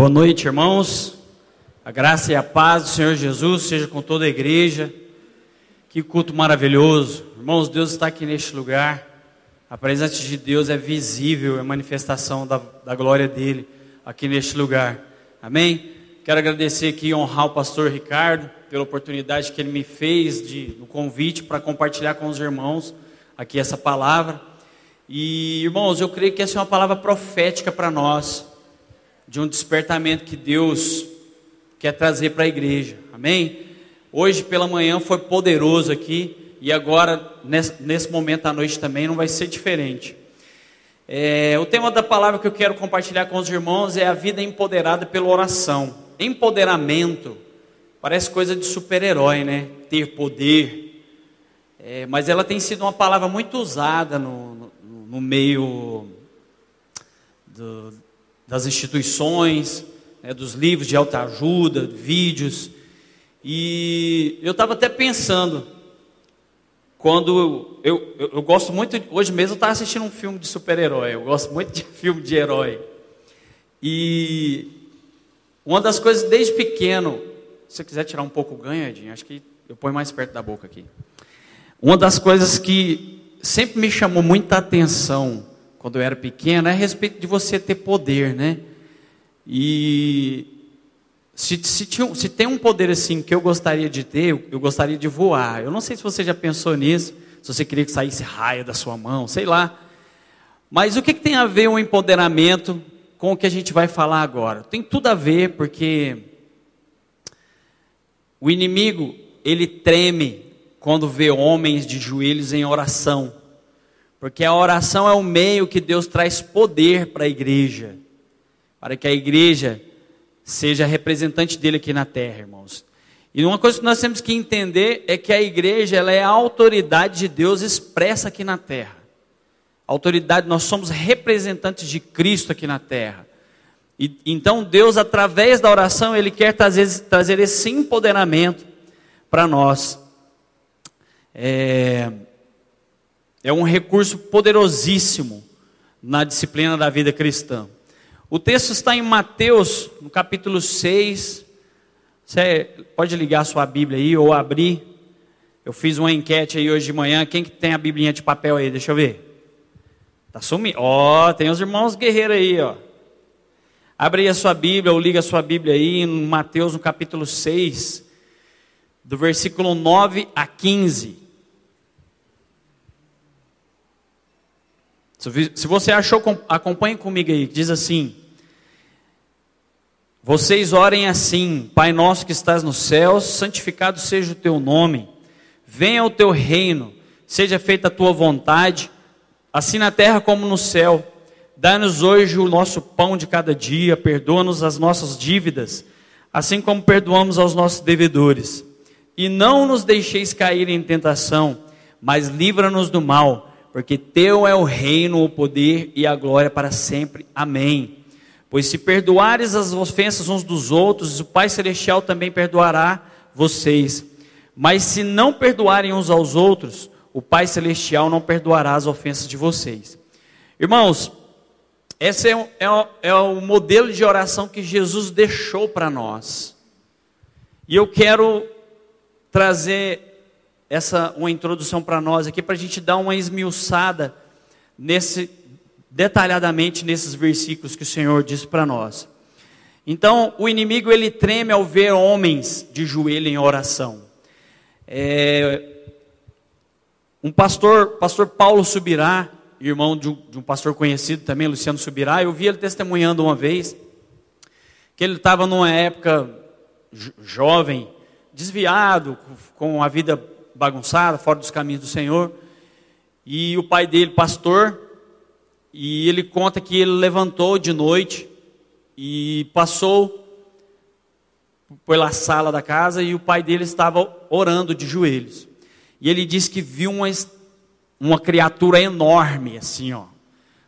Boa noite, irmãos. A graça e a paz do Senhor Jesus seja com toda a igreja. Que culto maravilhoso. Irmãos, Deus está aqui neste lugar. A presença de Deus é visível, é manifestação da, da glória dele aqui neste lugar. Amém? Quero agradecer aqui e honrar o pastor Ricardo pela oportunidade que ele me fez de no convite para compartilhar com os irmãos aqui essa palavra. E irmãos, eu creio que essa é uma palavra profética para nós, de um despertamento que Deus quer trazer para a igreja. Amém? Hoje pela manhã foi poderoso aqui e agora nesse, nesse momento à noite também não vai ser diferente. É, o tema da palavra que eu quero compartilhar com os irmãos é a vida empoderada pela oração. Empoderamento parece coisa de super-herói, né? Ter poder. É, mas ela tem sido uma palavra muito usada no, no, no meio do, das instituições, né, dos livros de autoajuda, vídeos. E eu estava até pensando, quando eu, eu, eu, gosto muito, hoje mesmo eu estava assistindo um filme de super-herói, eu gosto muito de filme de herói. E uma das coisas desde pequeno, se você quiser tirar um pouco o ganho, Edinho, acho que eu ponho mais perto da boca aqui. Uma das coisas que sempre me chamou muita atenção quando eu era pequeno é a respeito de você ter poder, né? E se, se, se, tem um poder assim que eu gostaria de ter, eu, gostaria de voar. Eu não sei se você já pensou nisso, se você queria que saísse raio da sua mão, sei lá. Mas o que, que tem a ver o empoderamento com o que a gente vai falar agora? Tem tudo a ver, porque o inimigo, ele treme quando vê homens de joelhos em oração. Porque a oração é o meio que Deus traz poder para a igreja. Para que a igreja seja representante dele aqui na terra, irmãos. E uma coisa que nós temos que entender é que a igreja ela é a autoridade de Deus expressa aqui na terra. autoridade, nós somos representantes de Cristo aqui na terra. E, então Deus, através da oração, Ele quer trazer, trazer esse empoderamento para nós. É, é um recurso poderosíssimo na disciplina da vida cristã. O texto está em Mateus, no capítulo 6. Você pode ligar a sua Bíblia aí ou abrir. Eu fiz uma enquete aí hoje de manhã. Quem que tem a Biblinha de papel aí? Deixa eu ver. Tá sumindo. Ó, oh, tem os irmãos guerreiros aí, ó. Abre aí a sua Bíblia ou liga a sua Bíblia aí em Mateus, no capítulo 6, do versículo 9 a 15. Se você achou, acompanhe comigo aí, diz assim: vocês orem assim: Pai nosso que estás nos céus, santificado seja o teu nome. Venha o teu reino, seja feita a tua vontade, assim na terra como no céu. Dá-nos hoje o nosso pão de cada dia, perdoa-nos as nossas dívidas, assim como perdoamos aos nossos devedores. E não nos deixeis cair em tentação, mas livra-nos do mal, porque teu é o reino, o poder e a glória para sempre. Amém. Pois se perdoares as ofensas uns dos outros, o Pai Celestial também perdoará vocês. Mas se não perdoarem uns aos outros, o Pai Celestial não perdoará as ofensas de vocês. Irmãos, esse é, é, é o modelo de oração que Jesus deixou para nós. E eu quero trazer essa uma introdução para nós aqui para a gente dar uma esmiuçada nesse detalhadamente nesses versículos que o Senhor diz para nós. Então, o inimigo ele treme ao ver homens de joelho em oração. É, um pastor, pastor Paulo Subirá, irmão de um, de um, pastor conhecido também, Luciano Subirá, eu vi ele testemunhando uma vez que ele estava numa época jovem, desviado, com a vida bagunçada, fora dos caminhos do Senhor, e o pai dele, pastor, e ele conta que ele levantou de noite e passou pela sala da casa e o pai dele estava orando de joelhos. E ele disse que viu uma, uma criatura enorme, assim, ó,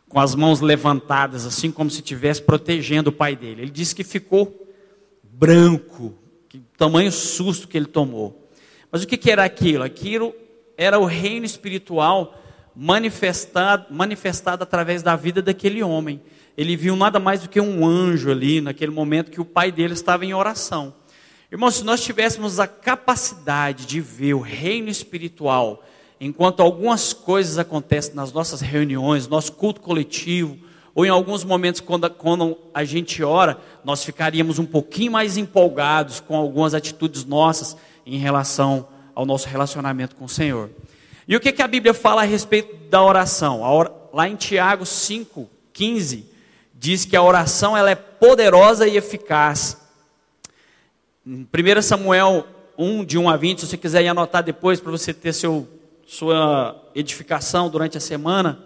com as mãos levantadas, assim como se estivesse protegendo o pai dele. Ele disse que ficou branco, que tamanho susto que ele tomou. Mas o que, que era aquilo? Aquilo era o reino espiritual manifestado, manifestado através da vida daquele homem. ele viu nada mais do que um anjo ali, naquele momento que o pai dele estava em oração. Irmãos, se nós tivéssemos a capacidade de ver o reino espiritual, enquanto algumas coisas acontecem nas nossas reuniões, nosso culto coletivo, ou em alguns momentos quando, quando a gente ora, nós ficaríamos um pouquinho mais empolgados com algumas atitudes nossas em relação ao nosso relacionamento com o Senhor. E o que, que a Bíblia fala a respeito da oração? Lá em Tiago 5, 15, diz que a oração ela é poderosa e eficaz. Em 1 Samuel 1, de 1 a 20, se você quiser ir anotar depois para você ter seu, sua edificação durante a semana,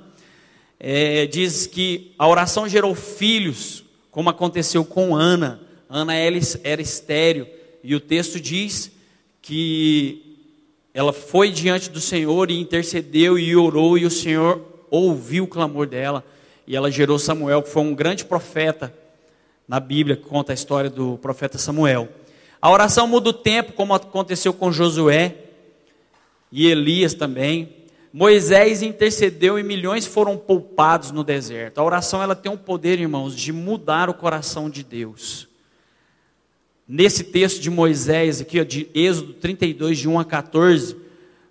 é, diz que a oração gerou filhos, como aconteceu com Ana. Ana era estéreo, e o texto diz que ela foi diante do Senhor e intercedeu e orou, e o Senhor ouviu o clamor dela, e ela gerou Samuel, que foi um grande profeta na Bíblia, que conta a história do profeta Samuel. A oração muda o tempo, como aconteceu com Josué e Elias também. Moisés intercedeu e milhões foram poupados no deserto. A oração ela tem um poder, irmãos, de mudar o coração de Deus. Nesse texto de Moisés, aqui, de Êxodo 32, de 1 a 14,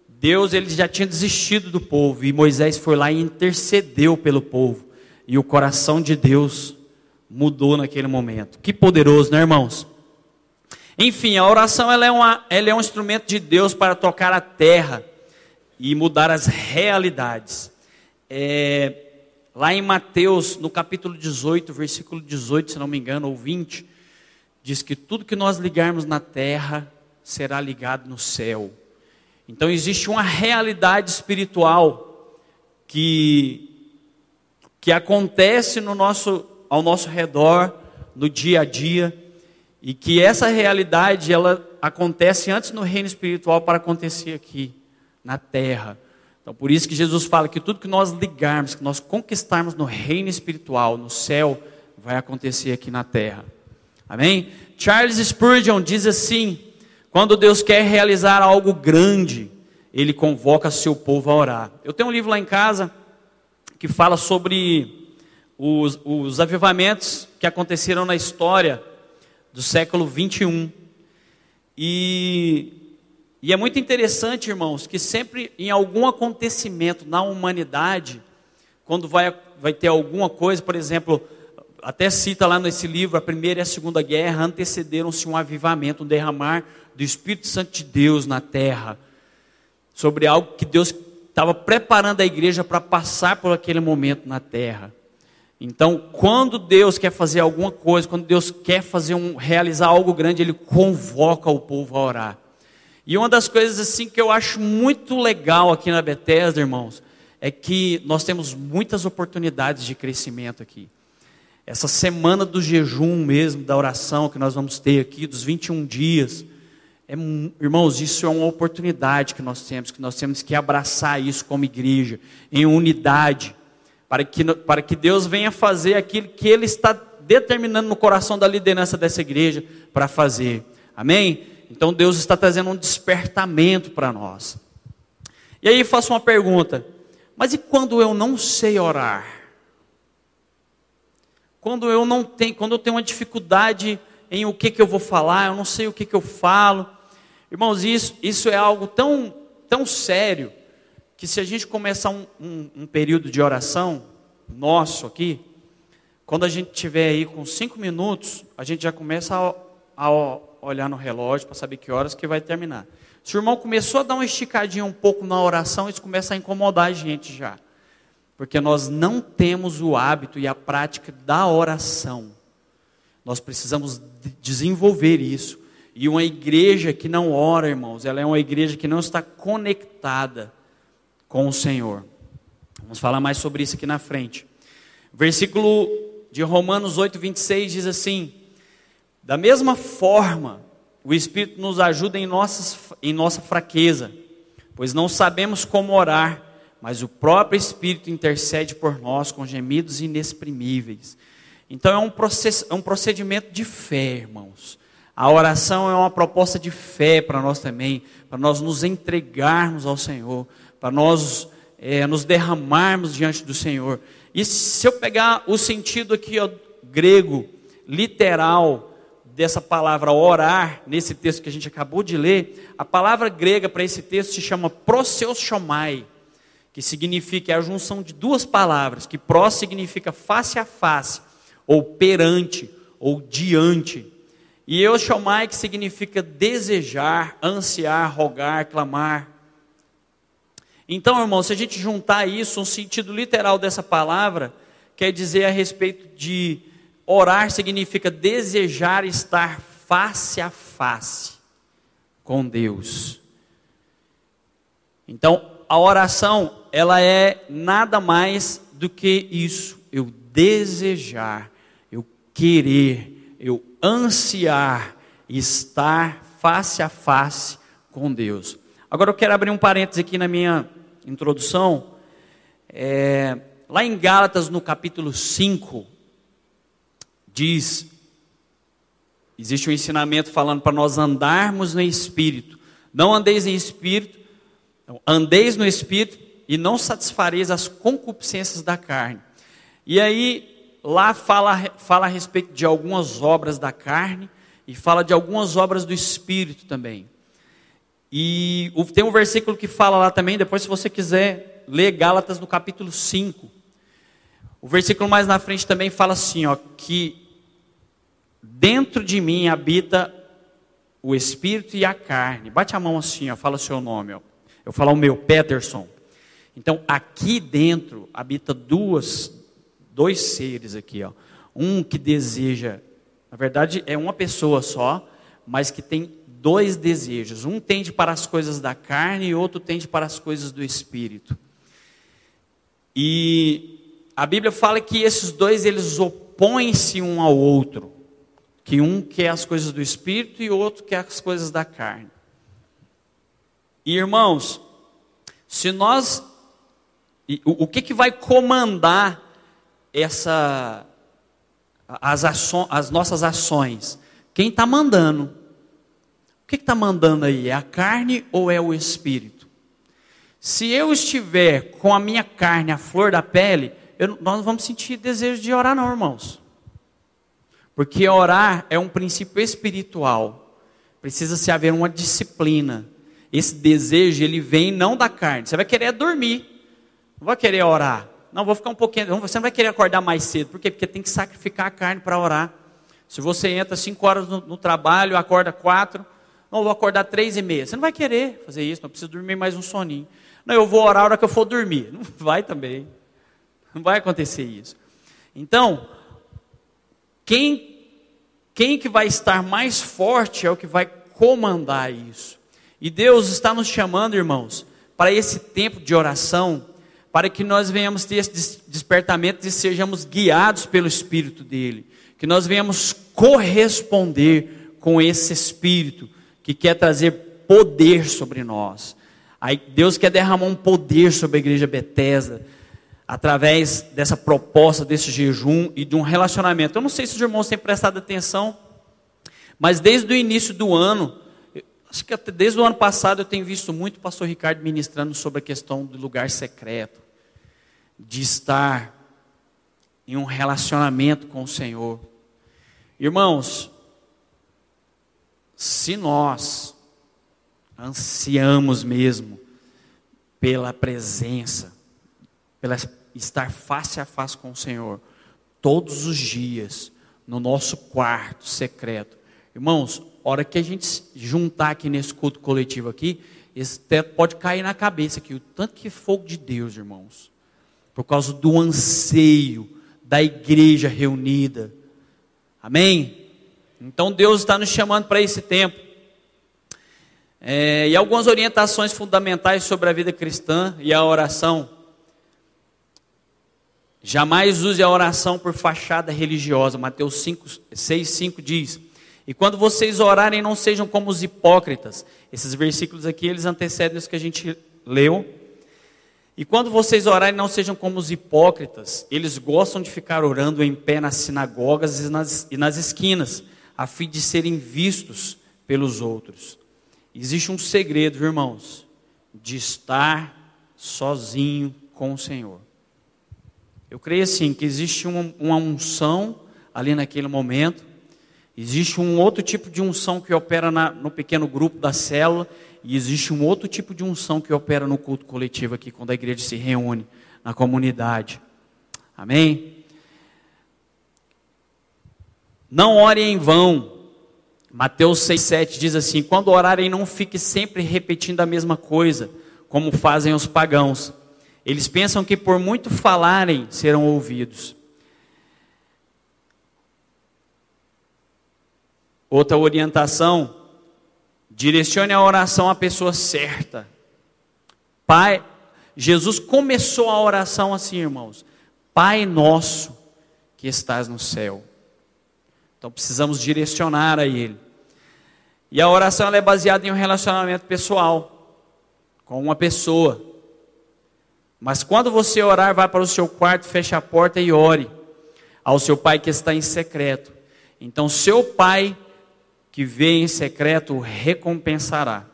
Deus ele já tinha desistido do povo e Moisés foi lá e intercedeu pelo povo. E o coração de Deus mudou naquele momento. Que poderoso, né, irmãos? Enfim, a oração ela é, uma, ela é um instrumento de Deus para tocar a terra e mudar as realidades. É, lá em Mateus, no capítulo 18, versículo 18, se não me engano, ou 20, diz que tudo que nós ligarmos na terra será ligado no céu. Então existe uma realidade espiritual que, que acontece no nosso, ao nosso redor, no dia a dia, e que essa realidade ela acontece antes no reino espiritual para acontecer aqui na terra. Então por isso que Jesus fala que tudo que nós ligarmos, que nós conquistarmos no reino espiritual, no céu, vai acontecer aqui na terra. Amém? Charles Spurgeon diz assim: quando Deus quer realizar algo grande, Ele convoca seu povo a orar. Eu tenho um livro lá em casa que fala sobre os, os avivamentos que aconteceram na história do século 21. E, e é muito interessante, irmãos, que sempre em algum acontecimento na humanidade, quando vai, vai ter alguma coisa, por exemplo, até cita lá nesse livro, a primeira e a segunda guerra antecederam-se um avivamento, um derramar do Espírito Santo de Deus na terra, sobre algo que Deus estava preparando a igreja para passar por aquele momento na terra. Então, quando Deus quer fazer alguma coisa, quando Deus quer fazer um, realizar algo grande, Ele convoca o povo a orar. E uma das coisas assim que eu acho muito legal aqui na Bethesda, irmãos, é que nós temos muitas oportunidades de crescimento aqui. Essa semana do jejum mesmo, da oração que nós vamos ter aqui, dos 21 dias. É, irmãos, isso é uma oportunidade que nós temos, que nós temos que abraçar isso como igreja, em unidade, para que, para que Deus venha fazer aquilo que Ele está determinando no coração da liderança dessa igreja para fazer. Amém? Então Deus está trazendo um despertamento para nós. E aí faço uma pergunta: mas e quando eu não sei orar? Quando eu não tenho, quando eu tenho uma dificuldade em o que, que eu vou falar, eu não sei o que, que eu falo. Irmãos, isso, isso é algo tão, tão sério que se a gente começar um, um, um período de oração nosso aqui, quando a gente tiver aí com cinco minutos, a gente já começa a, a olhar no relógio para saber que horas que vai terminar. Se o irmão começou a dar uma esticadinha um pouco na oração, isso começa a incomodar a gente já. Porque nós não temos o hábito e a prática da oração. Nós precisamos desenvolver isso. E uma igreja que não ora, irmãos, ela é uma igreja que não está conectada com o Senhor. Vamos falar mais sobre isso aqui na frente. Versículo de Romanos 8, 26 diz assim: Da mesma forma, o Espírito nos ajuda em, nossas, em nossa fraqueza, pois não sabemos como orar mas o próprio Espírito intercede por nós com gemidos inexprimíveis. Então é um, process, é um procedimento de fé, irmãos. A oração é uma proposta de fé para nós também, para nós nos entregarmos ao Senhor, para nós é, nos derramarmos diante do Senhor. E se eu pegar o sentido aqui ó, grego, literal, dessa palavra orar, nesse texto que a gente acabou de ler, a palavra grega para esse texto se chama proseuschomai, que significa a junção de duas palavras, que pró significa face a face, ou perante, ou diante. E euschomai que significa desejar, ansiar, rogar, clamar. Então, irmão, se a gente juntar isso, um sentido literal dessa palavra, quer dizer a respeito de Orar significa desejar estar face a face com Deus. Então, a oração, ela é nada mais do que isso. Eu desejar, eu querer, eu ansiar estar face a face com Deus. Agora eu quero abrir um parênteses aqui na minha introdução. É, lá em Gálatas, no capítulo 5, diz: existe um ensinamento falando para nós andarmos no espírito. Não andeis em espírito, andeis no espírito e não satisfareis as concupiscências da carne. E aí, lá fala, fala a respeito de algumas obras da carne e fala de algumas obras do espírito também. E tem um versículo que fala lá também, depois, se você quiser ler Gálatas no capítulo 5. O versículo mais na frente também fala assim, ó, que Dentro de mim habita o espírito e a carne. Bate a mão assim, ó, fala o seu nome. Ó. Eu falo o meu, Peterson. Então, aqui dentro habita duas, dois seres aqui, ó. Um que deseja, na verdade é uma pessoa só, mas que tem dois desejos. Um tende para as coisas da carne e outro tende para as coisas do espírito. E a Bíblia fala que esses dois eles opõem-se um ao outro que um quer as coisas do espírito e outro quer as coisas da carne. E irmãos, se nós o, que, que vai comandar essa as, aço, as nossas ações? Quem está mandando? O que está mandando aí? É a carne ou é o espírito? Se eu estiver com a minha carne à flor da pele, eu, nós não vamos sentir desejo de orar, não, irmãos. Porque orar é um princípio espiritual. Precisa se haver uma disciplina. Esse desejo, ele vem não da carne. Você vai querer dormir. Não vai querer orar. Não, vou ficar um pouquinho. Você não vai querer acordar mais cedo. Por quê? Porque tem que sacrificar a carne para orar. Se você entra cinco horas no, no trabalho, acorda quatro. Não, vou acordar três e meia. Você não vai querer fazer isso. Não precisa dormir mais um soninho. Não, eu vou orar a hora que eu for dormir. Não vai também. Não vai acontecer isso. Então, quem, quem que vai estar mais forte é o que vai comandar isso. E Deus está nos chamando, irmãos, para esse tempo de oração, para que nós venhamos ter esse despertamento e sejamos guiados pelo Espírito dele, que nós venhamos corresponder com esse Espírito que quer trazer poder sobre nós. Aí Deus quer derramar um poder sobre a igreja Bethesda, através dessa proposta, desse jejum e de um relacionamento. Eu não sei se os irmãos têm prestado atenção, mas desde o início do ano, acho que desde o ano passado eu tenho visto muito o pastor Ricardo ministrando sobre a questão do lugar secreto, de estar em um relacionamento com o Senhor. Irmãos, se nós ansiamos mesmo pela presença, pela estar face a face com o Senhor, todos os dias, no nosso quarto secreto. Irmãos, hora que a gente juntar aqui nesse culto coletivo aqui, esse teto pode cair na cabeça aqui, o tanto que fogo de Deus, irmãos. Por causa do anseio da igreja reunida. Amém? Então Deus está nos chamando para esse tempo. É, e algumas orientações fundamentais sobre a vida cristã e a oração. Jamais use a oração por fachada religiosa. Mateus 5, 6, 5 diz: E quando vocês orarem, não sejam como os hipócritas. Esses versículos aqui, eles antecedem os que a gente leu. E quando vocês orarem, não sejam como os hipócritas. Eles gostam de ficar orando em pé nas sinagogas e nas, e nas esquinas, a fim de serem vistos pelos outros. Existe um segredo, irmãos, de estar sozinho com o Senhor. Eu creio assim que existe uma, uma unção ali naquele momento, existe um outro tipo de unção que opera na, no pequeno grupo da célula, e existe um outro tipo de unção que opera no culto coletivo aqui, quando a igreja se reúne na comunidade. Amém? Não orem em vão. Mateus 6,7 diz assim: Quando orarem, não fique sempre repetindo a mesma coisa, como fazem os pagãos. Eles pensam que por muito falarem serão ouvidos. Outra orientação: direcione a oração à pessoa certa. Pai, Jesus começou a oração assim, irmãos: Pai nosso que estás no céu. Então precisamos direcionar a Ele. E a oração é baseada em um relacionamento pessoal com uma pessoa. Mas quando você orar, vá para o seu quarto, feche a porta e ore ao seu pai que está em secreto. Então, seu pai que vê em secreto recompensará.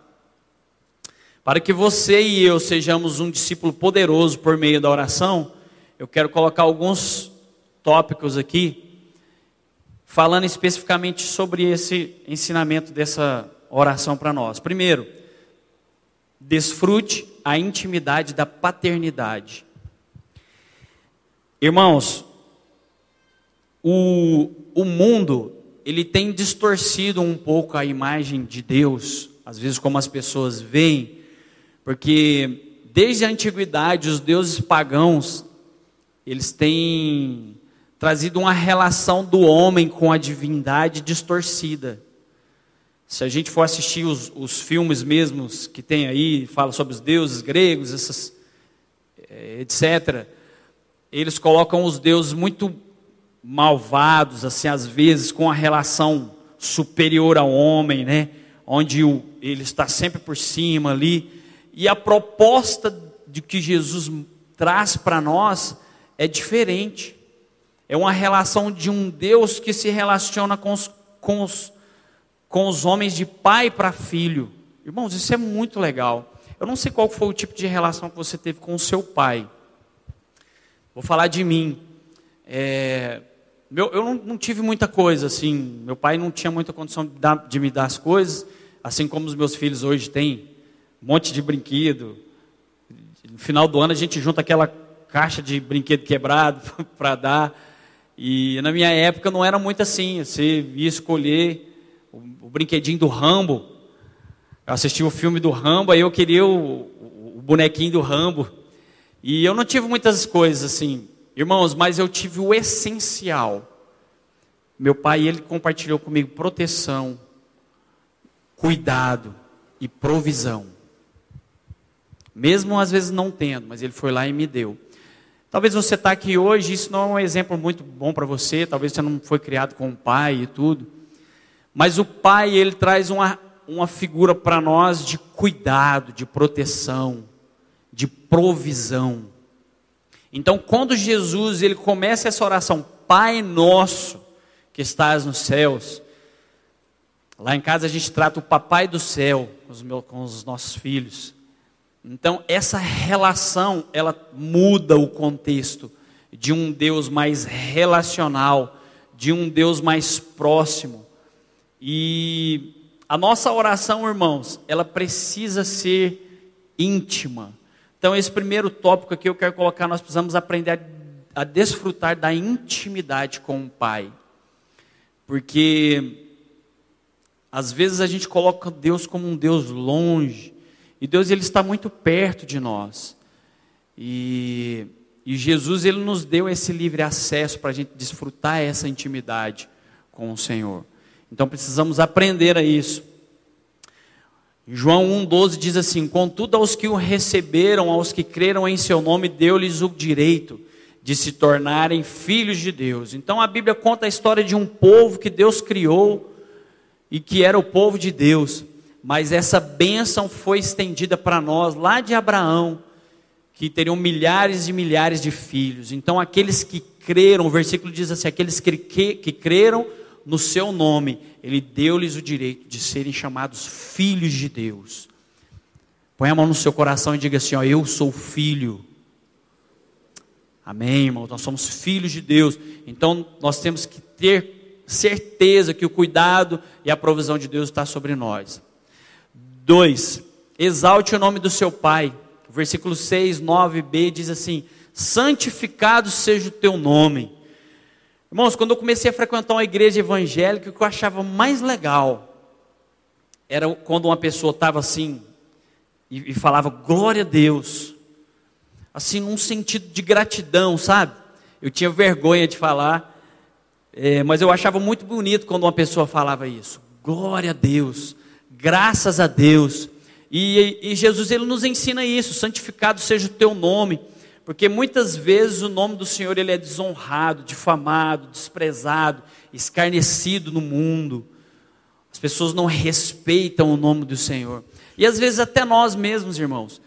Para que você e eu sejamos um discípulo poderoso por meio da oração, eu quero colocar alguns tópicos aqui falando especificamente sobre esse ensinamento dessa oração para nós. Primeiro, desfrute a intimidade da paternidade. Irmãos, o, o mundo, ele tem distorcido um pouco a imagem de Deus, às vezes como as pessoas veem, porque desde a antiguidade os deuses pagãos, eles têm trazido uma relação do homem com a divindade distorcida. Se a gente for assistir os, os filmes mesmos que tem aí, fala sobre os deuses gregos, essas, eh, etc., eles colocam os deuses muito malvados, assim, às vezes com a relação superior ao homem, né? Onde o, ele está sempre por cima ali. E a proposta de que Jesus traz para nós é diferente. É uma relação de um Deus que se relaciona com os, com os, com os homens de pai para filho. Irmãos, isso é muito legal. Eu não sei qual foi o tipo de relação que você teve com o seu pai. Vou falar de mim. É, meu, eu não, não, tive muita coisa assim. Meu pai não tinha muita condição de, dar, de me dar as coisas, assim como os meus filhos hoje têm. Um monte de brinquedo. No final do ano a gente junta aquela caixa de brinquedo quebrado para dar. E na minha época não era muito assim. Você ia escolher o, o brinquedinho do Rambo. Eu assisti o filme do Rambo, aí eu queria o, o, o bonequinho do Rambo. E eu não tive muitas coisas assim, irmãos, mas eu tive o essencial. Meu pai, ele compartilhou comigo proteção, cuidado e provisão. Mesmo às vezes não tendo, mas ele foi lá e me deu. Talvez você está aqui hoje, isso não é um exemplo muito bom para você, talvez você não foi criado com um pai e tudo. Mas o pai, ele traz uma, uma figura para nós de cuidado, de proteção, de provisão. Então, quando Jesus ele começa essa oração, Pai nosso que estás nos céus, lá em casa a gente trata o papai do céu com os, meus, com os nossos filhos. Então, essa relação, ela muda o contexto de um Deus mais relacional, de um Deus mais próximo. E a nossa oração, irmãos, ela precisa ser íntima. Então, esse primeiro tópico aqui eu quero colocar, nós precisamos aprender a, a desfrutar da intimidade com o Pai. Porque às vezes a gente coloca Deus como um Deus longe, e Deus ele está muito perto de nós. E, e Jesus ele nos deu esse livre acesso para a gente desfrutar essa intimidade com o Senhor. Então precisamos aprender a isso. João 1,12 diz assim: Contudo, aos que o receberam, aos que creram em seu nome, deu-lhes o direito de se tornarem filhos de Deus. Então a Bíblia conta a história de um povo que Deus criou e que era o povo de Deus mas essa bênção foi estendida para nós lá de Abraão, que teriam milhares e milhares de filhos. Então, aqueles que creram, o versículo diz assim: aqueles que, que, que creram no seu nome, ele deu-lhes o direito de serem chamados filhos de Deus. Põe a mão no seu coração e diga assim: ó, eu sou filho. Amém, irmãos? Nós somos filhos de Deus. Então nós temos que ter certeza que o cuidado e a provisão de Deus está sobre nós. Dois, exalte o nome do seu Pai. Versículo 6, 9b diz assim: santificado seja o teu nome. Irmãos, quando eu comecei a frequentar uma igreja evangélica, o que eu achava mais legal era quando uma pessoa estava assim e, e falava glória a Deus, assim num sentido de gratidão, sabe? Eu tinha vergonha de falar, é, mas eu achava muito bonito quando uma pessoa falava isso. Glória a Deus, graças a Deus. E, e Jesus ele nos ensina isso: santificado seja o teu nome. Porque muitas vezes o nome do Senhor ele é desonrado, difamado, desprezado, escarnecido no mundo. As pessoas não respeitam o nome do Senhor. E às vezes até nós mesmos, irmãos,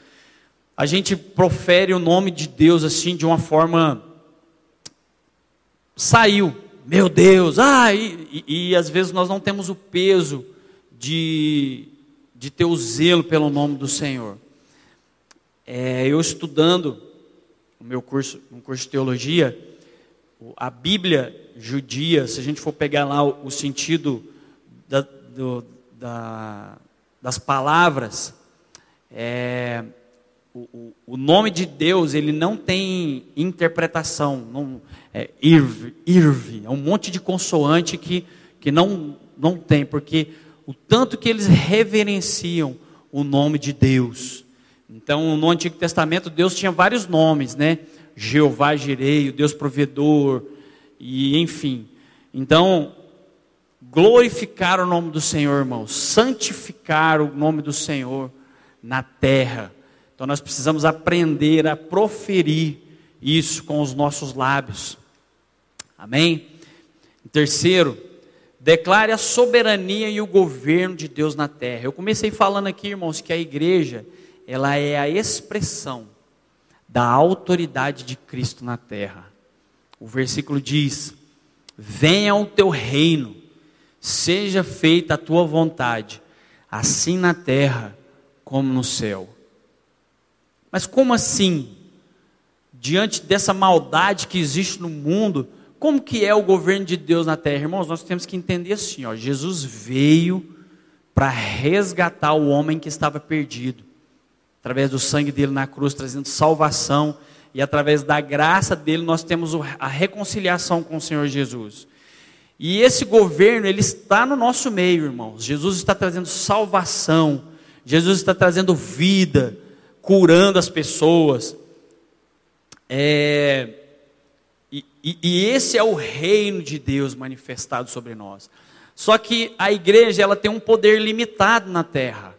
a gente profere o nome de Deus assim de uma forma saiu, meu Deus, ah, e, e, e às vezes nós não temos o peso de, de ter o zelo pelo nome do Senhor. É, eu estudando no meu curso, um curso de teologia, a Bíblia judia, se a gente for pegar lá o, o sentido da, do, da, das palavras, é, o, o, nome de Deus ele não tem interpretação, não, é irv, irv, é um monte de consoante que, que não, não tem, porque o tanto que eles reverenciam o nome de Deus, então, no Antigo Testamento, Deus tinha vários nomes, né? Jeová Jirei, Deus provedor, e enfim. Então, glorificar o nome do Senhor, irmãos, santificar o nome do Senhor na terra. Então, nós precisamos aprender a proferir isso com os nossos lábios. Amém? Terceiro, declare a soberania e o governo de Deus na terra. Eu comecei falando aqui, irmãos, que a igreja ela é a expressão da autoridade de Cristo na terra. O versículo diz: Venha o teu reino, seja feita a tua vontade, assim na terra como no céu. Mas como assim? Diante dessa maldade que existe no mundo, como que é o governo de Deus na terra? Irmãos, nós temos que entender assim, ó, Jesus veio para resgatar o homem que estava perdido através do sangue dele na cruz, trazendo salvação, e através da graça dele nós temos a reconciliação com o Senhor Jesus. E esse governo, ele está no nosso meio, irmãos. Jesus está trazendo salvação, Jesus está trazendo vida, curando as pessoas. É, e, e, esse é o reino de Deus manifestado sobre nós. Só que a igreja ela tem um poder limitado na terra.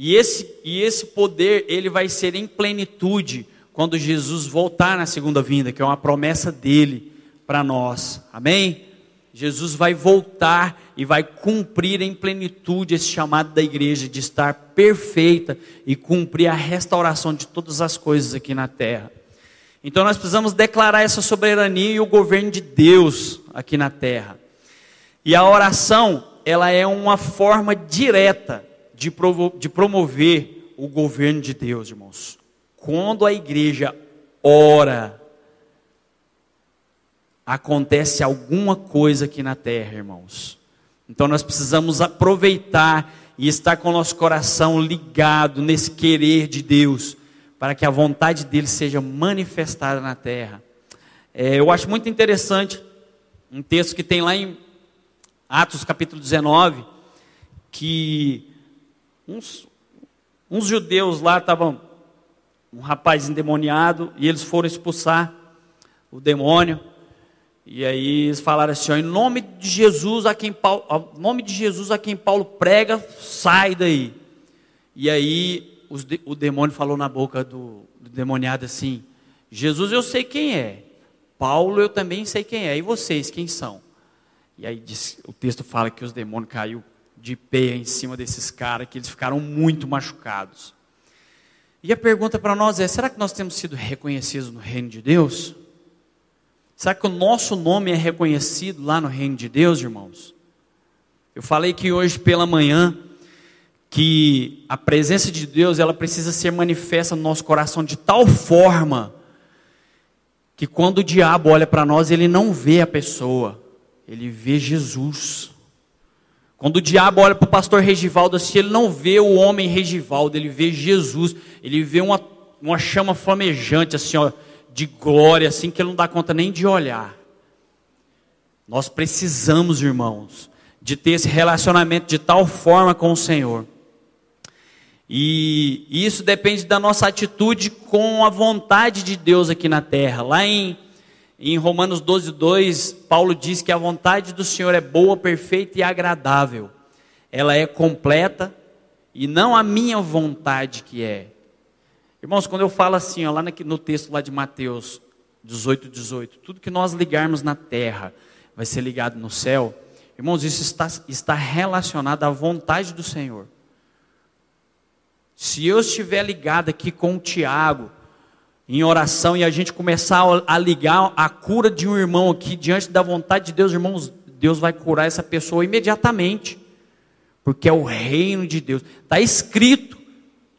E esse, e esse poder, ele vai ser em plenitude quando Jesus voltar na segunda vinda, que é uma promessa dele para nós. Amém? Jesus vai voltar e vai cumprir em plenitude esse chamado da igreja de estar perfeita e cumprir a restauração de todas as coisas aqui na terra. Então nós precisamos declarar essa soberania e o governo de Deus aqui na terra. E a oração, ela é uma forma direta de, de promover o governo de Deus, irmãos. Quando a igreja ora, acontece alguma coisa aqui na terra, irmãos. Então nós precisamos aproveitar e estar com o nosso coração ligado nesse querer de Deus, para que a vontade dele seja manifestada na terra. É, eu acho muito interessante um texto que tem lá em Atos capítulo 19, que Uns, uns judeus lá estavam, um rapaz endemoniado, e eles foram expulsar o demônio. E aí eles falaram assim: ó, em nome de Jesus a quem Paulo, nome de Jesus a quem Paulo prega, sai daí. E aí os, o demônio falou na boca do, do demoniado assim: Jesus eu sei quem é, Paulo eu também sei quem é, e vocês quem são? E aí diz, o texto fala que os demônios caiu de pé em cima desses caras, que eles ficaram muito machucados. E a pergunta para nós é: será que nós temos sido reconhecidos no reino de Deus? Será que o nosso nome é reconhecido lá no reino de Deus, irmãos? Eu falei que hoje pela manhã que a presença de Deus ela precisa ser manifesta no nosso coração de tal forma que quando o diabo olha para nós, ele não vê a pessoa, ele vê Jesus. Quando o diabo olha para o pastor Regivaldo assim, ele não vê o homem Regivaldo, ele vê Jesus, ele vê uma, uma chama flamejante assim, ó, de glória, assim, que ele não dá conta nem de olhar. Nós precisamos, irmãos, de ter esse relacionamento de tal forma com o Senhor. E isso depende da nossa atitude com a vontade de Deus aqui na terra. Lá em, em Romanos 12, 2, Paulo diz que a vontade do Senhor é boa, perfeita e agradável. Ela é completa e não a minha vontade que é. Irmãos, quando eu falo assim, ó, lá no texto lá de Mateus 18, 18, tudo que nós ligarmos na terra vai ser ligado no céu. Irmãos, isso está, está relacionado à vontade do Senhor. Se eu estiver ligado aqui com o Tiago, em oração, e a gente começar a ligar a cura de um irmão aqui diante da vontade de Deus, irmãos, Deus vai curar essa pessoa imediatamente, porque é o reino de Deus. Está escrito: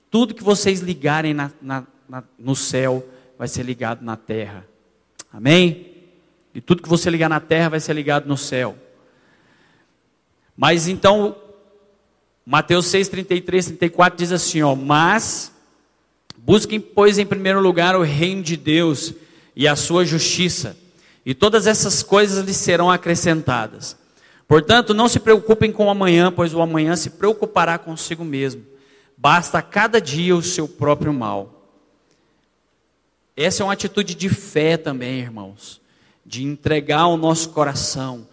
tudo que vocês ligarem na, na, na, no céu vai ser ligado na terra. Amém? E tudo que você ligar na terra vai ser ligado no céu. Mas então, Mateus 6, 33, 34 diz assim: ó, Mas busquem, pois, em primeiro lugar o reino de Deus e a sua justiça, e todas essas coisas lhes serão acrescentadas. Portanto, não se preocupem com o amanhã, pois o amanhã se preocupará consigo mesmo. Basta a cada dia o seu próprio mal. Essa é uma atitude de fé também, irmãos, de entregar o nosso coração,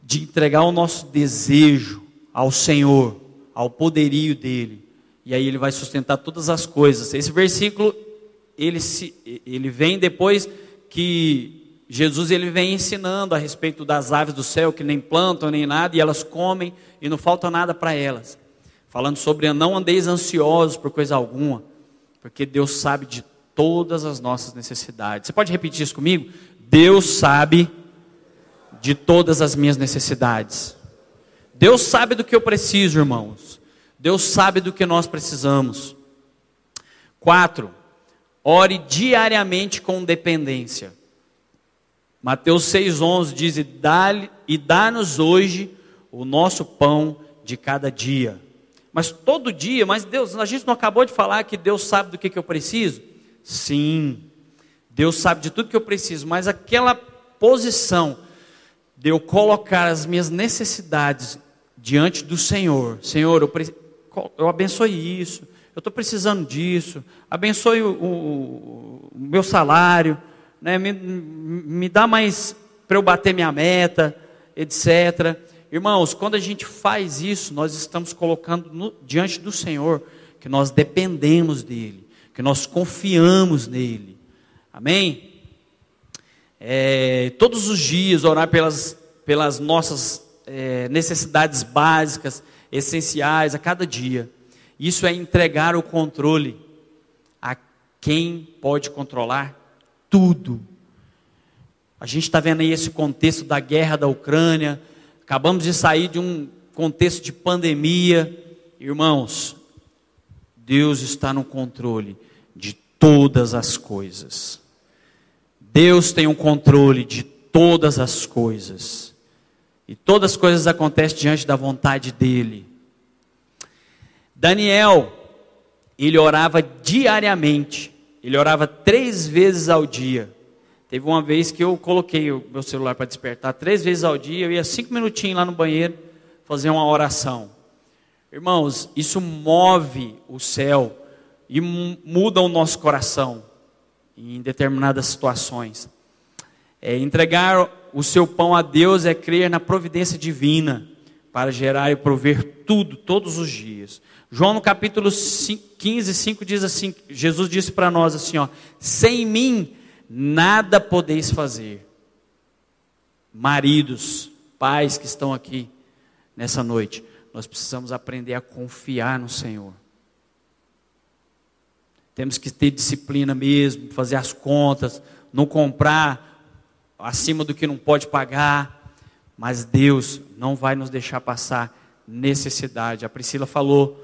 de entregar o nosso desejo ao Senhor ao poderio dele. E aí ele vai sustentar todas as coisas. Esse versículo ele, se, ele vem depois que Jesus ele vem ensinando a respeito das aves do céu que nem plantam nem nada e elas comem e não falta nada para elas. Falando sobre não andeis ansiosos por coisa alguma, porque Deus sabe de todas as nossas necessidades. Você pode repetir isso comigo? Deus sabe de todas as minhas necessidades. Deus sabe do que eu preciso, irmãos. Deus sabe do que nós precisamos. Quatro, ore diariamente com dependência. Mateus 6,11 diz: E dá-nos hoje o nosso pão de cada dia. Mas todo dia, mas Deus, a gente não acabou de falar que Deus sabe do que, que eu preciso? Sim, Deus sabe de tudo que eu preciso, mas aquela posição de eu colocar as minhas necessidades diante do Senhor. Senhor, eu, eu abençoe isso, eu estou precisando disso, abençoe o, o, o meu salário, né? me, me dá mais para eu bater minha meta, etc. Irmãos, quando a gente faz isso, nós estamos colocando no, diante do Senhor que nós dependemos dEle, que nós confiamos nele. Amém? É, todos os dias orar pelas, pelas nossas é, necessidades básicas, essenciais a cada dia. Isso é entregar o controle a quem pode controlar tudo. A gente está vendo aí esse contexto da guerra da Ucrânia, acabamos de sair de um contexto de pandemia. Irmãos, Deus está no controle de todas as coisas. Deus tem o um controle de todas as coisas. E todas as coisas acontecem diante da vontade dele. Daniel, ele orava diariamente. Ele orava três vezes ao dia. Teve uma vez que eu coloquei o meu celular para despertar três vezes ao dia. Eu ia cinco minutinhos lá no banheiro fazer uma oração. Irmãos, isso move o céu e muda o nosso coração em determinadas situações. É, entregar o seu pão a Deus é crer na providência divina para gerar e prover tudo, todos os dias. João no capítulo 15, 5 diz assim: Jesus disse para nós assim: ó, sem mim nada podeis fazer. Maridos, pais que estão aqui nessa noite, nós precisamos aprender a confiar no Senhor. Temos que ter disciplina mesmo, fazer as contas, não comprar acima do que não pode pagar, mas Deus não vai nos deixar passar necessidade. A Priscila falou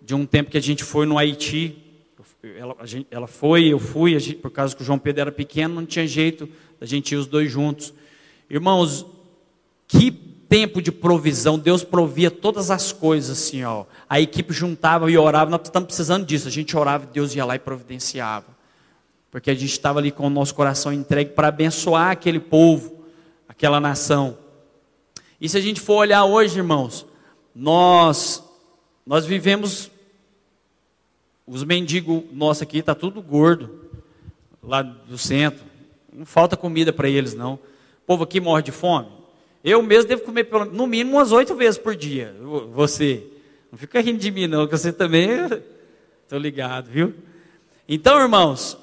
de um tempo que a gente foi no Haiti, ela, gente, ela foi, eu fui, gente, por causa que o João Pedro era pequeno, não tinha jeito da gente ir os dois juntos. Irmãos, que tempo de provisão, Deus provia todas as coisas assim, ó. A equipe juntava e orava, nós estamos precisando disso. A gente orava, Deus ia lá e providenciava. Porque a gente estava ali com o nosso coração entregue para abençoar aquele povo, aquela nação. E se a gente for olhar hoje, irmãos, nós nós vivemos os mendigos nossos aqui tá tudo gordo lá do centro. Não falta comida para eles não. O povo aqui morre de fome. Eu mesmo devo comer pelo, no mínimo umas oito vezes por dia. Você. Não fica rindo de mim, não, que você também. Estou ligado, viu? Então, irmãos,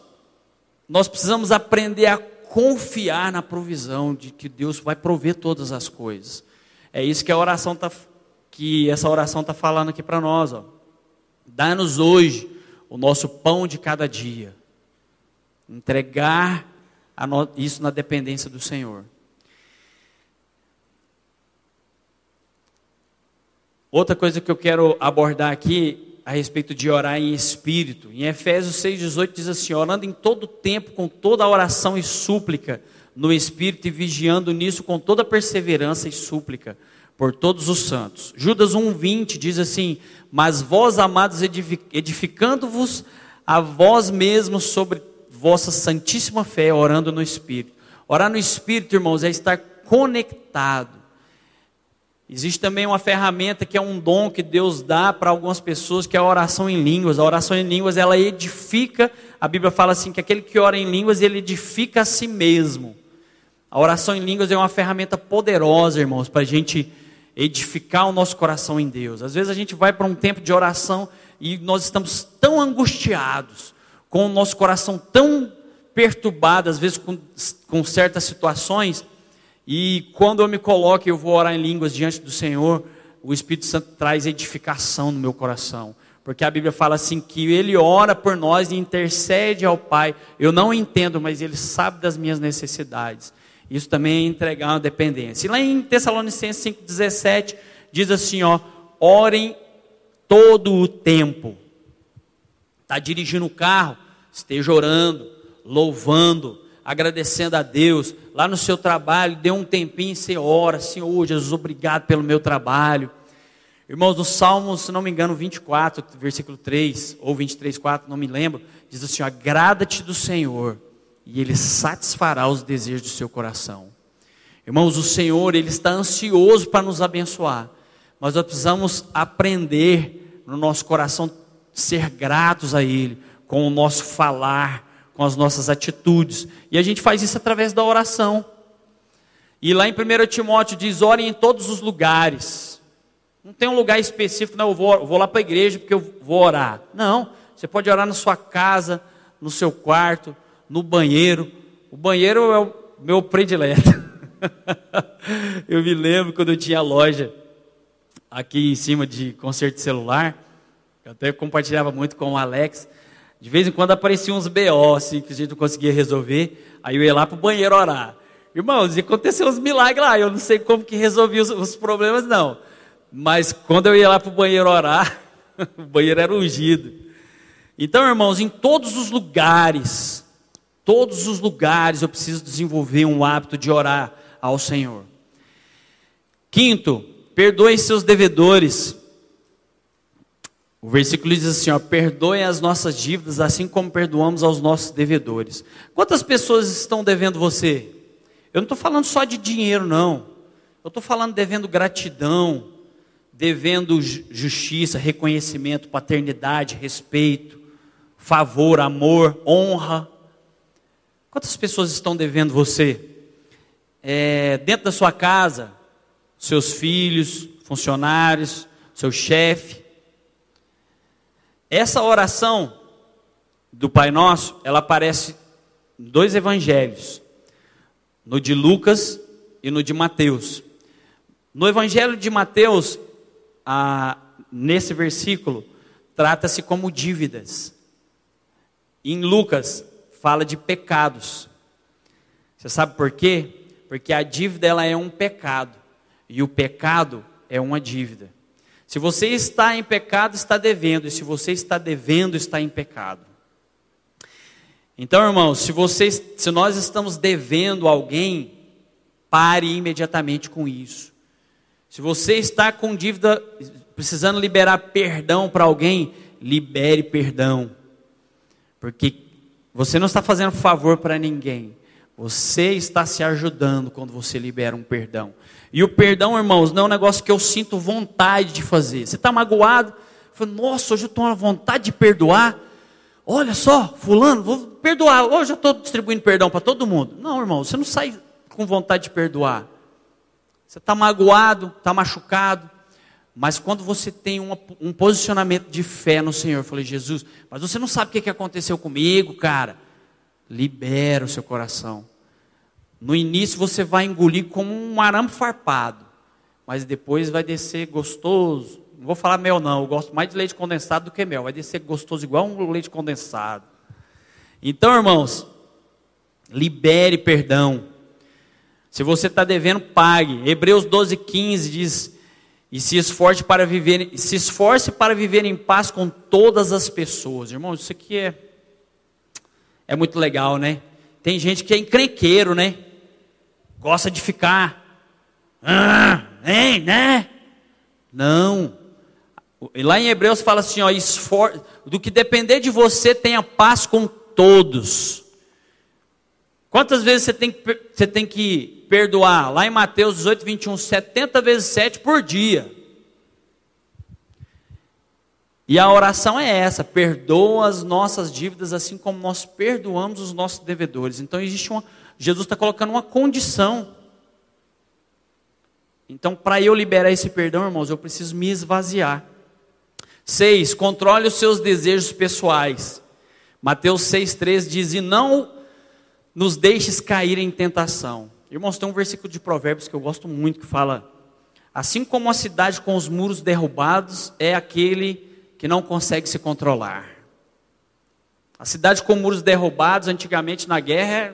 nós precisamos aprender a confiar na provisão de que Deus vai prover todas as coisas. É isso que a oração tá, que essa oração está falando aqui para nós. Dá-nos hoje o nosso pão de cada dia. Entregar no, isso na dependência do Senhor. Outra coisa que eu quero abordar aqui a respeito de orar em espírito. Em Efésios 6,18 diz assim: orando em todo tempo, com toda oração e súplica no espírito e vigiando nisso com toda perseverança e súplica por todos os santos. Judas 1,20 diz assim: Mas vós, amados, edificando-vos a vós mesmos sobre vossa santíssima fé, orando no espírito. Orar no espírito, irmãos, é estar conectado Existe também uma ferramenta que é um dom que Deus dá para algumas pessoas, que é a oração em línguas. A oração em línguas, ela edifica, a Bíblia fala assim, que aquele que ora em línguas, ele edifica a si mesmo. A oração em línguas é uma ferramenta poderosa, irmãos, para a gente edificar o nosso coração em Deus. Às vezes a gente vai para um tempo de oração e nós estamos tão angustiados, com o nosso coração tão perturbado, às vezes com, com certas situações, e quando eu me coloco e eu vou orar em línguas diante do Senhor, o Espírito Santo traz edificação no meu coração. Porque a Bíblia fala assim que ele ora por nós e intercede ao Pai. Eu não entendo, mas ele sabe das minhas necessidades. Isso também é entregar uma dependência. E lá em Tessalonicenses 5,17 diz assim: ó, orem todo o tempo. Está dirigindo o carro, esteja orando, louvando, agradecendo a Deus. Lá no seu trabalho, dê um tempinho você ora, Senhor Jesus, obrigado pelo meu trabalho. Irmãos, no Salmo, se não me engano, 24, versículo 3, ou 23, 4, não me lembro, diz assim: agrada-te do Senhor, e Ele satisfará os desejos do seu coração. Irmãos, o Senhor, Ele está ansioso para nos abençoar, mas nós precisamos aprender no nosso coração ser gratos a Ele, com o nosso falar, com as nossas atitudes. E a gente faz isso através da oração. E lá em 1 Timóteo diz: orem em todos os lugares. Não tem um lugar específico, não, eu vou, vou lá para a igreja porque eu vou orar. Não, você pode orar na sua casa, no seu quarto, no banheiro. O banheiro é o meu predileto. eu me lembro quando eu tinha loja aqui em cima de conserto de celular. Eu até compartilhava muito com o Alex. De vez em quando apareciam uns BO, assim, que a gente não conseguia resolver. Aí eu ia lá para o banheiro orar. Irmãos, e aconteceu uns milagres lá. Eu não sei como que resolvi os, os problemas, não. Mas quando eu ia lá para o banheiro orar, o banheiro era ungido. Então, irmãos, em todos os lugares, todos os lugares eu preciso desenvolver um hábito de orar ao Senhor. Quinto, perdoe seus devedores. O versículo diz assim: ó, perdoem as nossas dívidas, assim como perdoamos aos nossos devedores. Quantas pessoas estão devendo você? Eu não estou falando só de dinheiro, não. Eu estou falando devendo gratidão, devendo justiça, reconhecimento, paternidade, respeito, favor, amor, honra. Quantas pessoas estão devendo você? É, dentro da sua casa, seus filhos, funcionários, seu chefe. Essa oração do Pai Nosso, ela aparece em dois evangelhos, no de Lucas e no de Mateus. No evangelho de Mateus, a, nesse versículo, trata-se como dívidas. Em Lucas, fala de pecados. Você sabe por quê? Porque a dívida ela é um pecado e o pecado é uma dívida. Se você está em pecado, está devendo, e se você está devendo, está em pecado. Então, irmãos, se vocês, se nós estamos devendo alguém, pare imediatamente com isso. Se você está com dívida, precisando liberar perdão para alguém, libere perdão. Porque você não está fazendo favor para ninguém. Você está se ajudando quando você libera um perdão. E o perdão, irmãos, não é um negócio que eu sinto vontade de fazer. Você está magoado? Fala, Nossa, hoje eu estou com vontade de perdoar. Olha só, fulano, vou perdoar. Hoje eu estou distribuindo perdão para todo mundo. Não, irmão, você não sai com vontade de perdoar. Você está magoado, está machucado. Mas quando você tem uma, um posicionamento de fé no Senhor, eu falei, Jesus, mas você não sabe o que aconteceu comigo, cara. Libera o seu coração. No início você vai engolir como um arame farpado, mas depois vai descer gostoso. Não vou falar mel não, eu gosto mais de leite condensado do que mel. Vai descer gostoso igual um leite condensado. Então, irmãos, libere perdão. Se você está devendo, pague. Hebreus 12, 15 diz: e se esforce para viver, se esforce para viver em paz com todas as pessoas. Irmãos, isso aqui é é muito legal, né? Tem gente que é encrenqueiro, né? Gosta de ficar ah, hein, né? Não. E lá em Hebreus fala assim, ó, esfor... do que depender de você, tenha paz com todos. Quantas vezes você tem, que, você tem que perdoar? Lá em Mateus 18, 21, 70 vezes 7 por dia. E a oração é essa: perdoa as nossas dívidas, assim como nós perdoamos os nossos devedores. Então existe uma. Jesus está colocando uma condição. Então, para eu liberar esse perdão, irmãos, eu preciso me esvaziar. 6. Controle os seus desejos pessoais. Mateus 6,3 diz: E não nos deixes cair em tentação. Irmãos, tem um versículo de Provérbios que eu gosto muito que fala: Assim como a cidade com os muros derrubados é aquele que não consegue se controlar. A cidade com muros derrubados, antigamente na guerra,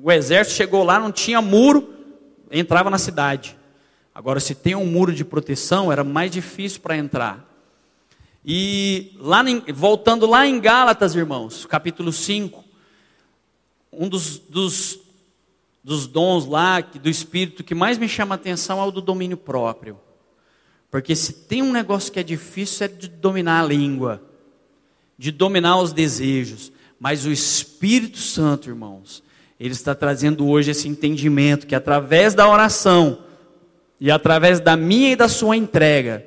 o exército chegou lá, não tinha muro, entrava na cidade. Agora, se tem um muro de proteção, era mais difícil para entrar. E lá, voltando lá em Gálatas, irmãos, capítulo 5, um dos, dos, dos dons lá, do Espírito, que mais me chama a atenção é o do domínio próprio. Porque se tem um negócio que é difícil é de dominar a língua, de dominar os desejos. Mas o Espírito Santo, irmãos, ele está trazendo hoje esse entendimento que através da oração e através da minha e da sua entrega,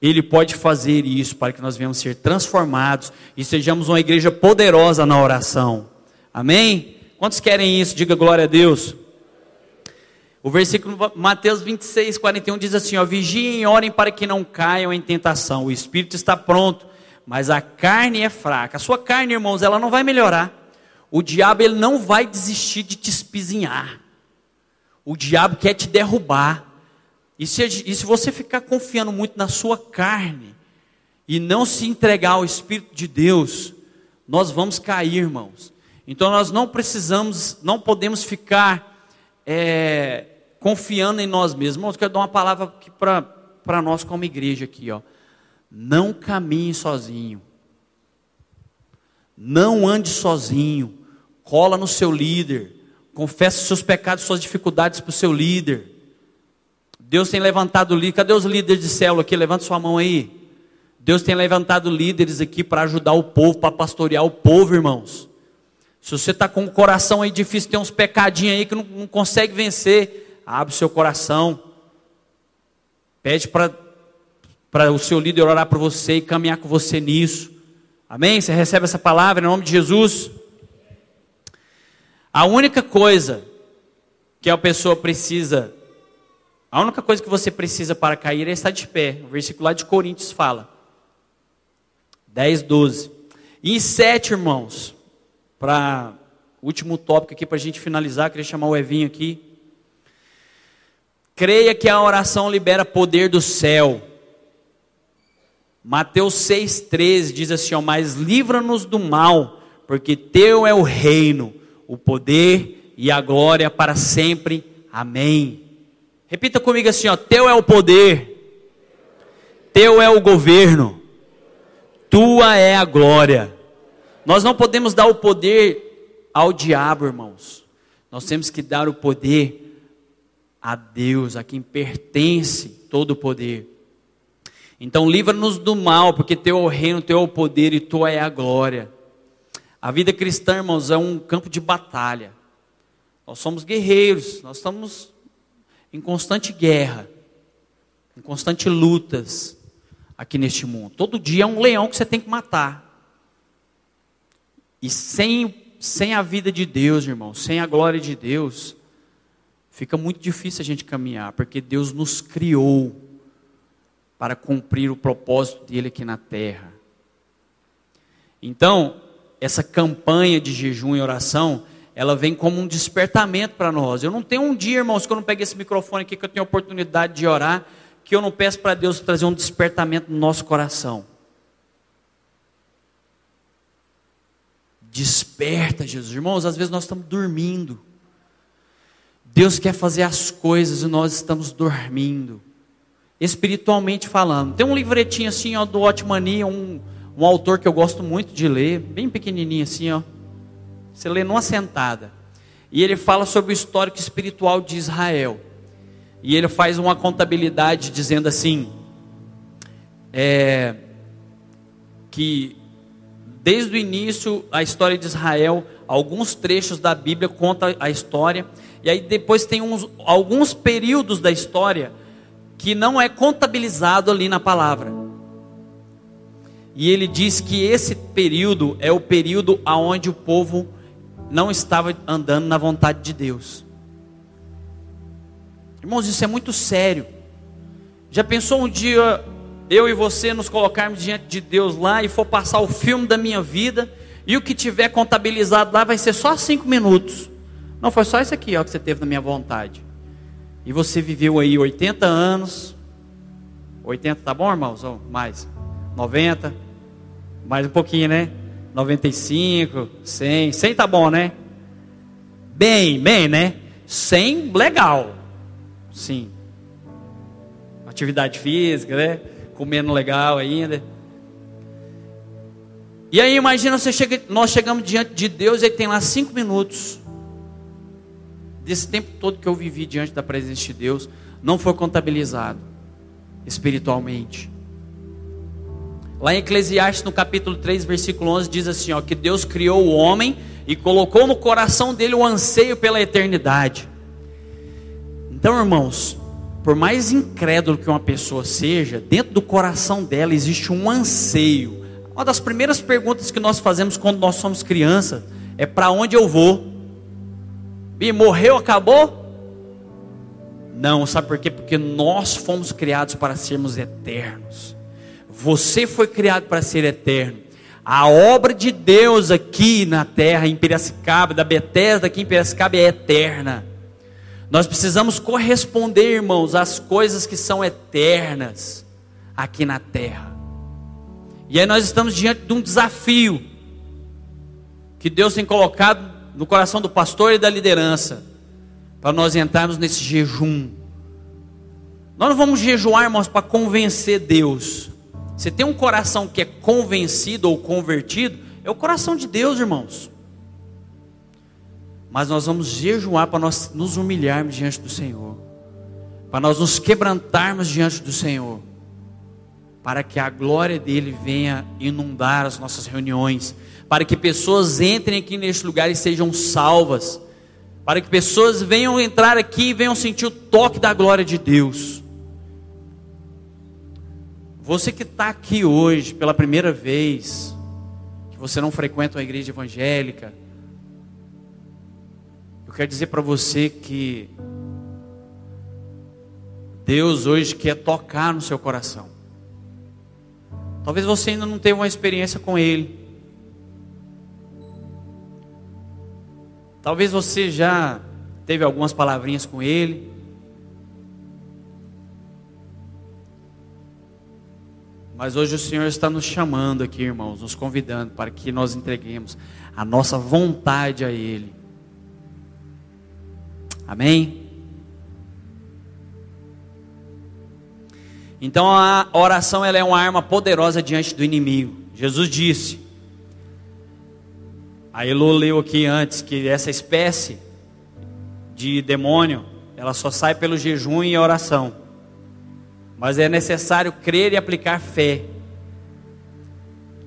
ele pode fazer isso para que nós venhamos ser transformados e sejamos uma igreja poderosa na oração. Amém? Quantos querem isso? Diga glória a Deus. O versículo Mateus 26, 41 diz assim: ó, Vigiem e orem para que não caiam em tentação. O espírito está pronto, mas a carne é fraca. A sua carne, irmãos, ela não vai melhorar. O diabo ele não vai desistir de te espizinhar. O diabo quer te derrubar. E se, e se você ficar confiando muito na sua carne e não se entregar ao Espírito de Deus, nós vamos cair, irmãos. Então nós não precisamos, não podemos ficar é, confiando em nós mesmos. Irmãos, quero dar uma palavra aqui para nós como igreja aqui, ó. Não caminhe sozinho. Não ande sozinho. Cola no seu líder. Confesse seus pecados, suas dificuldades para o seu líder. Deus tem levantado líderes. Cadê os líderes de célula aqui? Levanta sua mão aí. Deus tem levantado líderes aqui para ajudar o povo, para pastorear o povo, irmãos. Se você está com o coração aí difícil, tem uns pecadinhos aí que não, não consegue vencer, abre o seu coração. Pede para o seu líder orar por você e caminhar com você nisso. Amém? Você recebe essa palavra em nome de Jesus? A única coisa que a pessoa precisa, a única coisa que você precisa para cair é estar de pé. O versículo lá de Coríntios fala. 10, 12. E 7, irmãos, para último tópico aqui para a gente finalizar, queria chamar o Evinho aqui. Creia que a oração libera poder do céu. Mateus 6,13 diz assim: ó, Mas livra-nos do mal, porque teu é o reino, o poder e a glória para sempre. Amém. Repita comigo assim: ó, Teu é o poder, teu é o governo, tua é a glória Nós não podemos dar o poder ao diabo, irmãos. Nós temos que dar o poder a Deus, a quem pertence todo o poder. Então livra-nos do mal, porque teu é o reino, teu é o poder e tua é a glória. A vida cristã, irmãos, é um campo de batalha. Nós somos guerreiros, nós estamos em constante guerra, em constante lutas aqui neste mundo. Todo dia é um leão que você tem que matar. E sem, sem a vida de Deus, irmão, sem a glória de Deus, fica muito difícil a gente caminhar, porque Deus nos criou para cumprir o propósito dele aqui na terra. Então, essa campanha de jejum e oração, ela vem como um despertamento para nós. Eu não tenho um dia, irmãos, que eu não pegue esse microfone aqui, que eu tenho a oportunidade de orar, que eu não peço para Deus trazer um despertamento no nosso coração. Desperta, Jesus. Irmãos, às vezes nós estamos dormindo. Deus quer fazer as coisas e nós estamos dormindo. Espiritualmente falando. Tem um livretinho assim, ó, do Otmania, um, um autor que eu gosto muito de ler, bem pequenininho assim, ó. Você lê numa sentada. E ele fala sobre o histórico espiritual de Israel. E ele faz uma contabilidade dizendo assim: é, que desde o início a história de Israel, alguns trechos da Bíblia conta a história, e aí depois tem uns, alguns períodos da história que não é contabilizado ali na palavra. E ele diz que esse período é o período aonde o povo não estava andando na vontade de Deus. Irmãos, isso é muito sério. Já pensou um dia eu e você nos colocarmos diante de Deus lá e for passar o filme da minha vida e o que tiver contabilizado lá vai ser só cinco minutos? Não, foi só isso aqui ó, que você teve na minha vontade. E você viveu aí 80 anos. 80 tá bom, irmãos? Ou mais? 90? Mais um pouquinho, né? 95, 100. 100 tá bom, né? Bem, bem, né? 100, legal. Sim. Atividade física, né? Comendo legal ainda. E aí imagina você chega, nós chegamos diante de Deus e ele tem lá cinco minutos. Desse tempo todo que eu vivi diante da presença de Deus, não foi contabilizado espiritualmente. Lá em Eclesiastes, no capítulo 3, versículo 11, diz assim: ó, que Deus criou o homem e colocou no coração dele o anseio pela eternidade. Então, irmãos, por mais incrédulo que uma pessoa seja, dentro do coração dela existe um anseio. Uma das primeiras perguntas que nós fazemos quando nós somos crianças é: para onde eu vou? E morreu, acabou? Não, sabe por quê? Porque nós fomos criados para sermos eternos. Você foi criado para ser eterno. A obra de Deus aqui na terra, em Piracicaba, da Bethesda aqui em Piracicaba, é eterna. Nós precisamos corresponder, irmãos, às coisas que são eternas aqui na terra. E aí nós estamos diante de um desafio que Deus tem colocado no coração do pastor e da liderança para nós entrarmos nesse jejum. Nós não vamos jejuar, irmãos, para convencer Deus. Você tem um coração que é convencido ou convertido, é o coração de Deus, irmãos. Mas nós vamos jejuar para nós nos humilharmos diante do Senhor, para nós nos quebrantarmos diante do Senhor, para que a glória dele venha inundar as nossas reuniões, para que pessoas entrem aqui neste lugar e sejam salvas, para que pessoas venham entrar aqui e venham sentir o toque da glória de Deus. Você que está aqui hoje pela primeira vez, que você não frequenta uma igreja evangélica, eu quero dizer para você que Deus hoje quer tocar no seu coração. Talvez você ainda não tenha uma experiência com Ele. Talvez você já teve algumas palavrinhas com Ele. Mas hoje o Senhor está nos chamando aqui, irmãos, nos convidando para que nós entreguemos a nossa vontade a Ele. Amém? Então a oração ela é uma arma poderosa diante do inimigo. Jesus disse: A Elo leu aqui antes que essa espécie de demônio, ela só sai pelo jejum e oração. Mas é necessário crer e aplicar fé.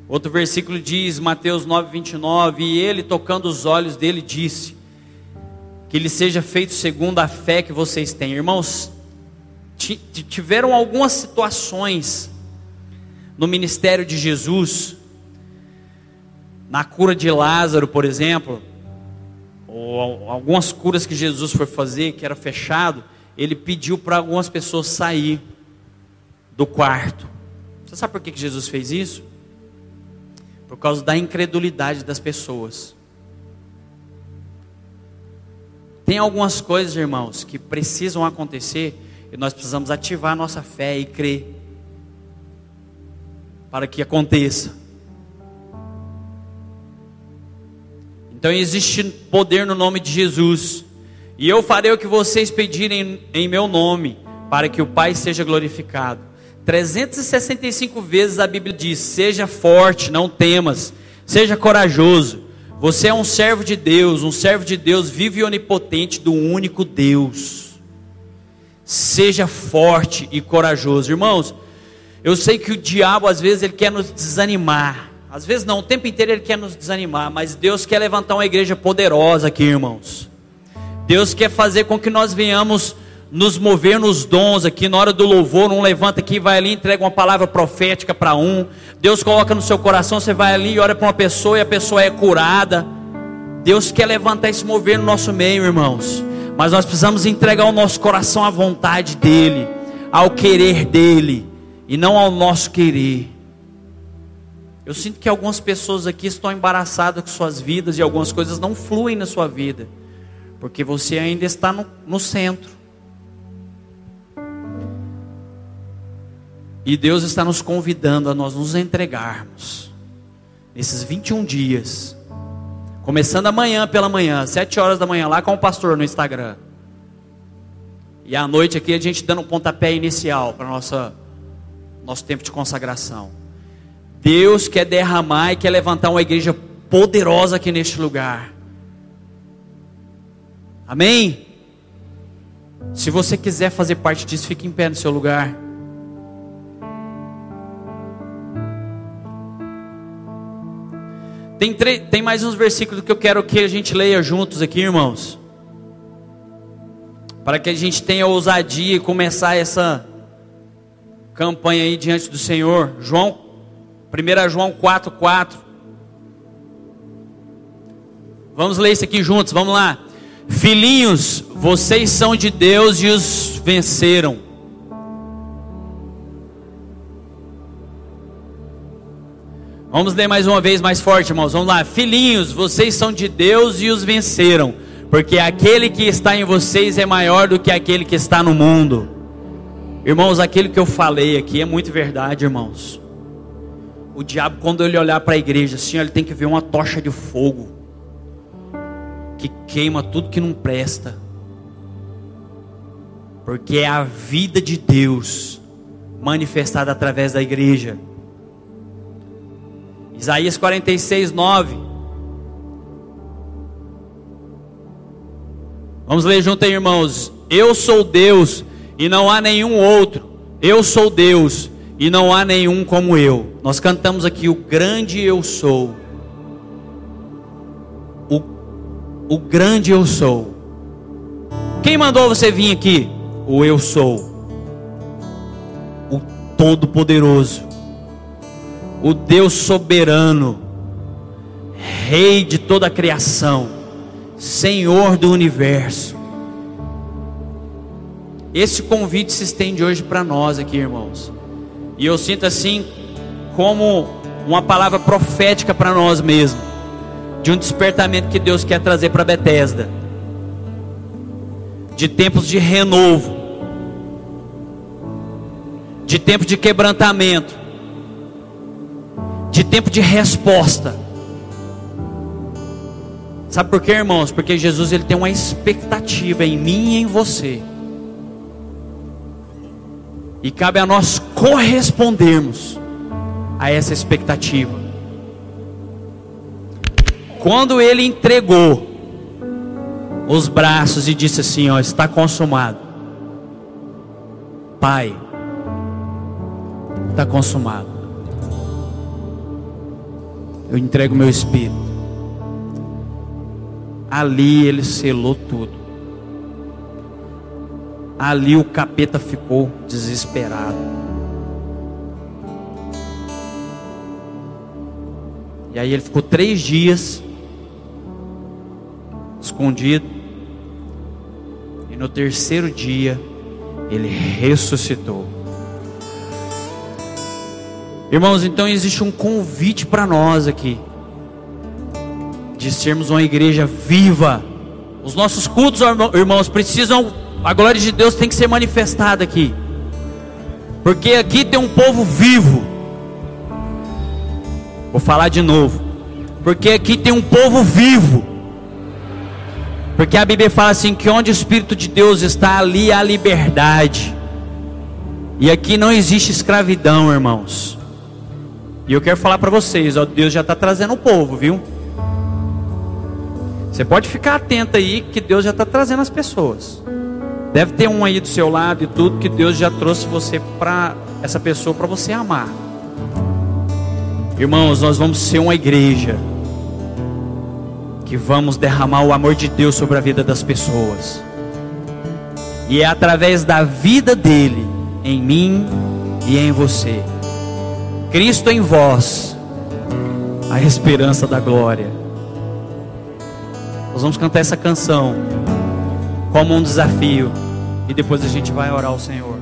Outro versículo diz, Mateus 9, 29, e ele, tocando os olhos dele, disse: Que ele seja feito segundo a fé que vocês têm. Irmãos, tiveram algumas situações no ministério de Jesus, na cura de Lázaro, por exemplo, ou algumas curas que Jesus foi fazer, que era fechado, ele pediu para algumas pessoas sair do quarto. Você sabe por que Jesus fez isso? Por causa da incredulidade das pessoas. Tem algumas coisas, irmãos, que precisam acontecer e nós precisamos ativar nossa fé e crer para que aconteça. Então existe poder no nome de Jesus. E eu farei o que vocês pedirem em meu nome, para que o Pai seja glorificado. 365 vezes a Bíblia diz: seja forte, não temas, seja corajoso. Você é um servo de Deus, um servo de Deus vivo e onipotente do único Deus. Seja forte e corajoso, irmãos. Eu sei que o diabo às vezes ele quer nos desanimar. Às vezes não, o tempo inteiro ele quer nos desanimar, mas Deus quer levantar uma igreja poderosa aqui, irmãos. Deus quer fazer com que nós venhamos nos mover nos dons aqui, na hora do louvor, um levanta aqui, vai ali, entrega uma palavra profética para um. Deus coloca no seu coração, você vai ali e ora para uma pessoa e a pessoa é curada. Deus quer levantar esse mover no nosso meio, irmãos. Mas nós precisamos entregar o nosso coração à vontade dEle, ao querer dEle, e não ao nosso querer. Eu sinto que algumas pessoas aqui estão embaraçadas com suas vidas e algumas coisas não fluem na sua vida, porque você ainda está no, no centro. E Deus está nos convidando a nós nos entregarmos nesses 21 dias. Começando amanhã pela manhã, 7 horas da manhã, lá com o pastor no Instagram. E à noite aqui a gente dando um pontapé inicial para nossa nosso tempo de consagração. Deus quer derramar e quer levantar uma igreja poderosa aqui neste lugar. Amém? Se você quiser fazer parte disso, fique em pé no seu lugar. Tem, tem mais uns versículos que eu quero que a gente leia juntos aqui, irmãos. Para que a gente tenha ousadia e começar essa campanha aí diante do Senhor. João 1 João 4,4. Vamos ler isso aqui juntos, vamos lá. Filhinhos, vocês são de Deus e os venceram. Vamos ler mais uma vez mais forte, irmãos. Vamos lá. Filhinhos, vocês são de Deus e os venceram, porque aquele que está em vocês é maior do que aquele que está no mundo. Irmãos, aquilo que eu falei aqui é muito verdade, irmãos. O diabo, quando ele olhar para a igreja, assim, ele tem que ver uma tocha de fogo que queima tudo que não presta, porque é a vida de Deus manifestada através da igreja. Isaías 46, 9. Vamos ler junto aí, irmãos. Eu sou Deus e não há nenhum outro. Eu sou Deus e não há nenhum como eu. Nós cantamos aqui o grande eu sou. O, o grande eu sou. Quem mandou você vir aqui? O eu sou. O todo-poderoso. O Deus soberano. Rei de toda a criação. Senhor do universo. Esse convite se estende hoje para nós aqui, irmãos. E eu sinto assim como uma palavra profética para nós mesmos, de um despertamento que Deus quer trazer para Betesda, de tempos de renovo, de tempo de quebrantamento, de tempo de resposta. Sabe por quê, irmãos? Porque Jesus ele tem uma expectativa em mim e em você. E cabe a nós correspondermos a essa expectativa. quando ele entregou os braços e disse assim: Ó, está consumado. Pai, está consumado. Eu entrego meu espírito. Ali ele selou tudo. Ali o capeta ficou desesperado. E aí ele ficou três dias escondido. E no terceiro dia ele ressuscitou. Irmãos, então existe um convite para nós aqui de sermos uma igreja viva. Os nossos cultos, irmãos, precisam, a glória de Deus tem que ser manifestada aqui. Porque aqui tem um povo vivo. Vou falar de novo. Porque aqui tem um povo vivo. Porque a Bíblia fala assim que onde o Espírito de Deus está, ali há liberdade. E aqui não existe escravidão, irmãos. E eu quero falar para vocês, ó, Deus já está trazendo o povo, viu? Você pode ficar atento aí que Deus já está trazendo as pessoas. Deve ter um aí do seu lado e tudo que Deus já trouxe você para essa pessoa para você amar. Irmãos, nós vamos ser uma igreja que vamos derramar o amor de Deus sobre a vida das pessoas. E é através da vida dele em mim e em você. Cristo em vós, a esperança da glória. Nós vamos cantar essa canção como um desafio e depois a gente vai orar ao Senhor.